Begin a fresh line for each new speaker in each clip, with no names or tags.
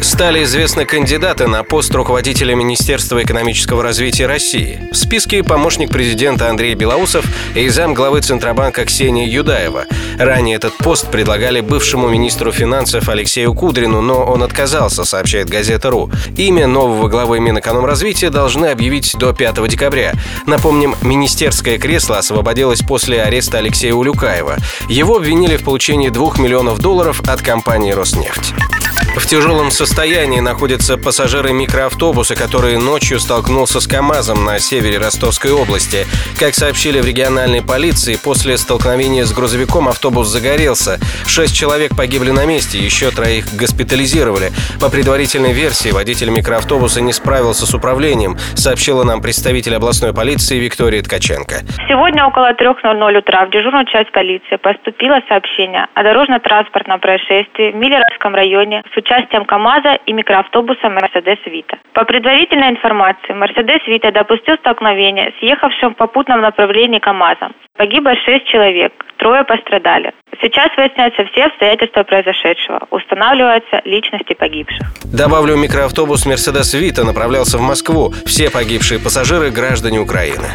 Стали известны кандидаты на пост руководителя Министерства экономического развития России. В списке помощник президента Андрей Белоусов и зам главы Центробанка Ксения Юдаева. Ранее этот пост предлагали бывшему министру финансов Алексею Кудрину, но он отказался, сообщает газета «Ру». Имя нового главы Минэкономразвития должны объявить до 5 декабря. Напомним, министерское кресло освободилось после ареста Алексея Улюкаева. Его обвинили в получении 2 миллионов долларов от компании «Роснефть». В тяжелом состоянии находятся пассажиры микроавтобуса, который ночью столкнулся с КАМАЗом на севере Ростовской области. Как сообщили в региональной полиции, после столкновения с грузовиком автобус загорелся. Шесть человек погибли на месте, еще троих госпитализировали. По предварительной версии, водитель микроавтобуса не справился с управлением, сообщила нам представитель областной полиции Виктория Ткаченко.
Сегодня около 3.00 утра в дежурную часть полиции поступило сообщение о дорожно-транспортном происшествии в Миллеровском районе с участием КАМАЗа и микроавтобуса «Мерседес Вита». По предварительной информации, «Мерседес Вита» допустил столкновение с ехавшим в попутном направлении КАМАЗом. Погибло шесть человек, трое пострадали. Сейчас выясняются все обстоятельства произошедшего. Устанавливаются личности погибших.
Добавлю, микроавтобус «Мерседес Вита» направлялся в Москву. Все погибшие пассажиры – граждане Украины.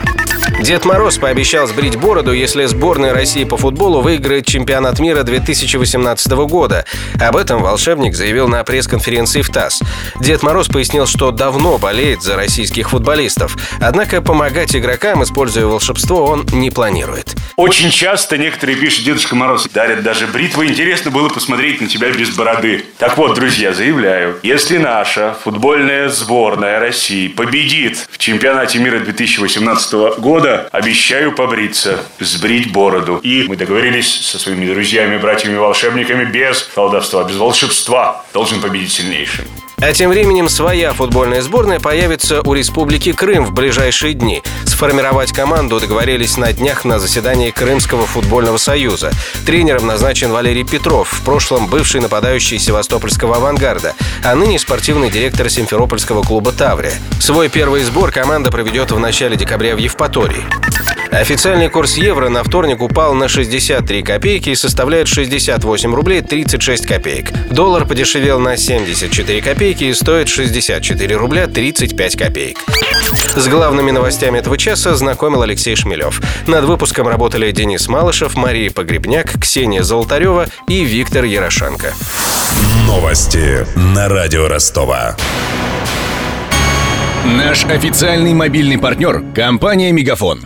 Дед Мороз пообещал сбрить бороду, если сборная России по футболу выиграет чемпионат мира 2018 года. Об этом волшебник заявил на пресс-конференции в ТАСС. Дед Мороз пояснил, что давно болеет за российских футболистов. Однако помогать игрокам, используя волшебство, он не планирует.
Очень часто некоторые пишут, Дедушка Мороз дарят даже бритвы. Интересно было посмотреть на тебя без бороды. Так вот, друзья, заявляю, если наша футбольная сборная России победит в чемпионате мира 2018 года, обещаю побриться, сбрить бороду. И мы договорились со своими друзьями, братьями-волшебниками без колдовства, без волшебства. Должен победить сильнейший.
А тем временем своя футбольная сборная появится у Республики Крым в ближайшие дни. Сформировать команду договорились на днях на заседании Крымского футбольного союза. Тренером назначен Валерий Петров, в прошлом бывший нападающий севастопольского авангарда, а ныне спортивный директор симферопольского клуба «Таврия». Свой первый сбор команда проведет в начале декабря в Евпатории. Официальный курс евро на вторник упал на 63 копейки и составляет 68 рублей 36 копеек. Доллар подешевел на 74 копейки и стоит 64 рубля 35 копеек. С главными новостями этого часа знакомил Алексей Шмелев. Над выпуском работали Денис Малышев, Мария Погребняк, Ксения Золотарева и Виктор Ярошенко.
Новости на радио Ростова.
Наш официальный мобильный партнер – компания «Мегафон».